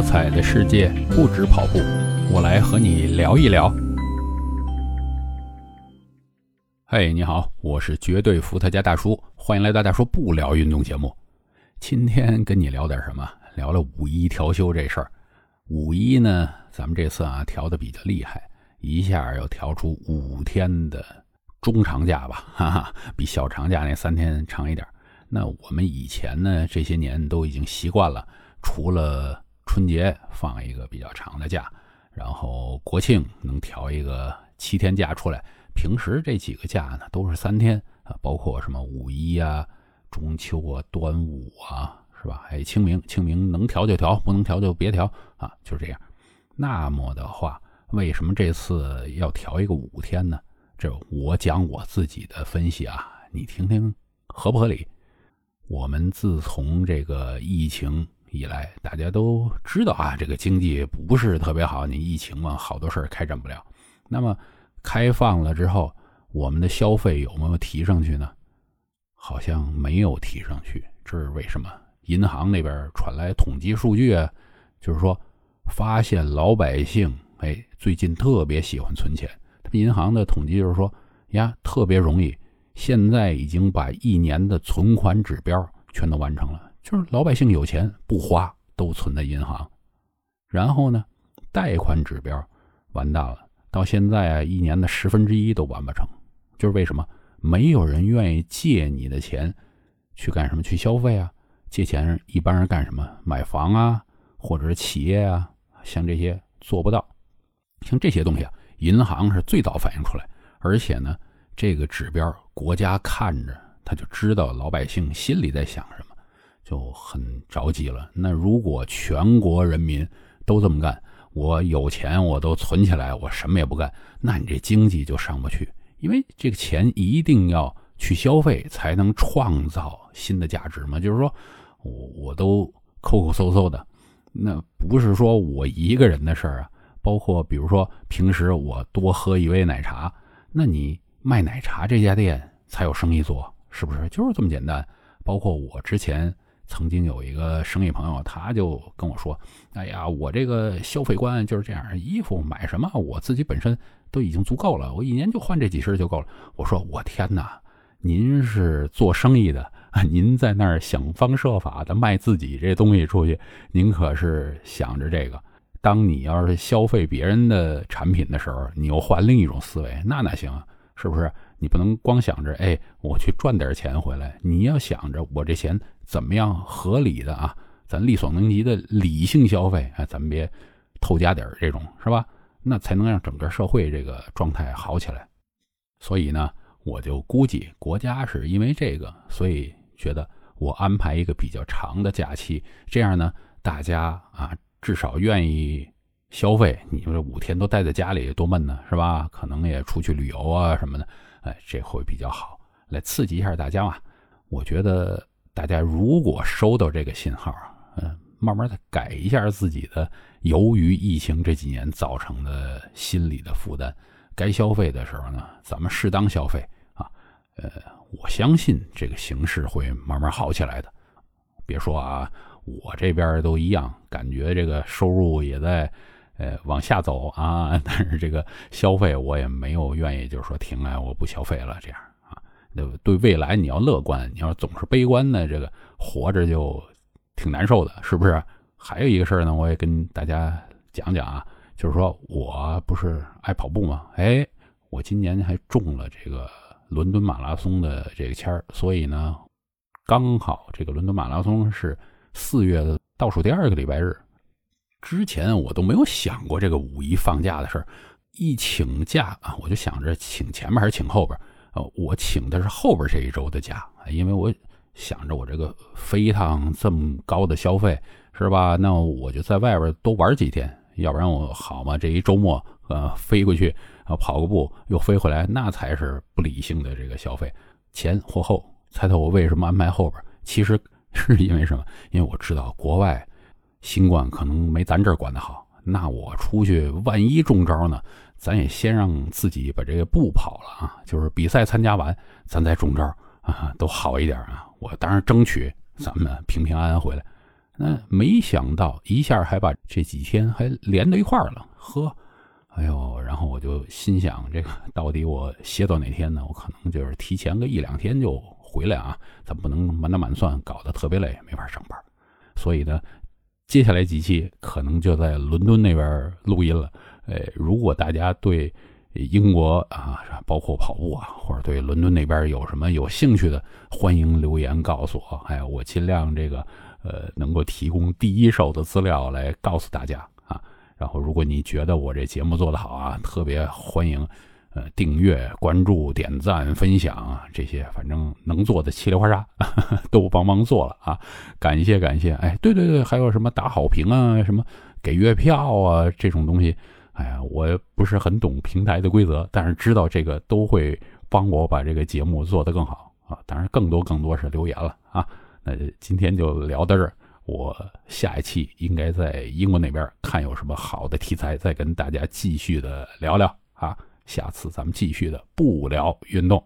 多彩的世界不止跑步，我来和你聊一聊。嘿，你好，我是绝对伏特加大叔，欢迎来到大叔不聊运动节目。今天跟你聊点什么？聊聊五一调休这事儿。五一呢，咱们这次啊调的比较厉害，一下要调出五天的中长假吧，哈哈，比小长假那三天长一点。那我们以前呢，这些年都已经习惯了。除了春节放一个比较长的假，然后国庆能调一个七天假出来，平时这几个假呢都是三天啊，包括什么五一啊、中秋啊、端午啊，是吧？还有清明，清明能调就调，不能调就别调啊，就这样。那么的话，为什么这次要调一个五天呢？这我讲我自己的分析啊，你听听合不合理？我们自从这个疫情。以来，大家都知道啊，这个经济不是特别好。你疫情嘛，好多事儿开展不了。那么开放了之后，我们的消费有没有提上去呢？好像没有提上去。这是为什么？银行那边传来统计数据啊，就是说发现老百姓哎，最近特别喜欢存钱。他们银行的统计就是说呀，特别容易，现在已经把一年的存款指标全都完成了。就是老百姓有钱不花，都存在银行。然后呢，贷款指标完蛋了，到现在啊，一年的十分之一都完不成。就是为什么没有人愿意借你的钱去干什么？去消费啊？借钱一般人干什么？买房啊，或者是企业啊，像这些做不到。像这些东西啊，银行是最早反映出来，而且呢，这个指标国家看着他就知道老百姓心里在想什么。就很着急了。那如果全国人民都这么干，我有钱我都存起来，我什么也不干，那你这经济就上不去。因为这个钱一定要去消费，才能创造新的价值嘛。就是说，我我都抠抠搜搜的，那不是说我一个人的事儿啊。包括比如说平时我多喝一杯奶茶，那你卖奶茶这家店才有生意做，是不是？就是这么简单。包括我之前。曾经有一个生意朋友，他就跟我说：“哎呀，我这个消费观就是这样，衣服买什么我自己本身都已经足够了，我一年就换这几身就够了。”我说：“我天哪，您是做生意的，您在那儿想方设法的卖自己这东西出去，您可是想着这个。当你要是消费别人的产品的时候，你又换另一种思维，那哪行啊？是不是？你不能光想着哎，我去赚点钱回来，你要想着我这钱。”怎么样合理的啊？咱力所能及的理性消费，哎，咱们别偷加点这种，是吧？那才能让整个社会这个状态好起来。所以呢，我就估计国家是因为这个，所以觉得我安排一个比较长的假期，这样呢，大家啊至少愿意消费。你说这五天都待在家里多闷呢，是吧？可能也出去旅游啊什么的，哎，这会比较好，来刺激一下大家嘛。我觉得。大家如果收到这个信号啊，嗯，慢慢的改一下自己的由于疫情这几年造成的心理的负担，该消费的时候呢，咱们适当消费啊，呃，我相信这个形势会慢慢好起来的。别说啊，我这边都一样，感觉这个收入也在呃往下走啊，但是这个消费我也没有愿意就是说停来我不消费了这样。对对，未来你要乐观，你要总是悲观呢，这个活着就挺难受的，是不是？还有一个事儿呢，我也跟大家讲讲啊，就是说我不是爱跑步吗？哎，我今年还中了这个伦敦马拉松的这个签儿，所以呢，刚好这个伦敦马拉松是四月的倒数第二个礼拜日，之前我都没有想过这个五一放假的事儿，一请假啊，我就想着请前面还是请后边。呃，我请的是后边这一周的假，因为我想着我这个飞一趟这么高的消费，是吧？那我就在外边多玩几天，要不然我好嘛？这一周末，呃，飞过去，啊，跑个步又飞回来，那才是不理性的这个消费。前或后，猜猜我为什么安排后边？其实是因为什么？因为我知道国外新冠可能没咱这儿管得好，那我出去万一中招呢？咱也先让自己把这个步跑了啊，就是比赛参加完，咱再中招啊，都好一点啊。我当然争取咱们平平安安回来。那没想到一下还把这几天还连到一块儿了，呵，哎呦，然后我就心想，这个到底我歇到哪天呢？我可能就是提前个一两天就回来啊，咱不能满打满算搞得特别累，没法上班。所以呢，接下来几期可能就在伦敦那边录音了。哎，如果大家对英国啊，包括跑步啊，或者对伦敦那边有什么有兴趣的，欢迎留言告诉我。哎，我尽量这个呃能够提供第一手的资料来告诉大家啊。然后，如果你觉得我这节目做得好啊，特别欢迎呃订阅、关注、点赞、分享啊这些，反正能做的七里花沙 都帮忙做了啊。感谢感谢。哎，对对对，还有什么打好评啊，什么给月票啊这种东西。哎呀，我不是很懂平台的规则，但是知道这个都会帮我把这个节目做得更好啊。当然，更多更多是留言了啊。那今天就聊到这儿，我下一期应该在英国那边看有什么好的题材，再跟大家继续的聊聊啊。下次咱们继续的不聊运动。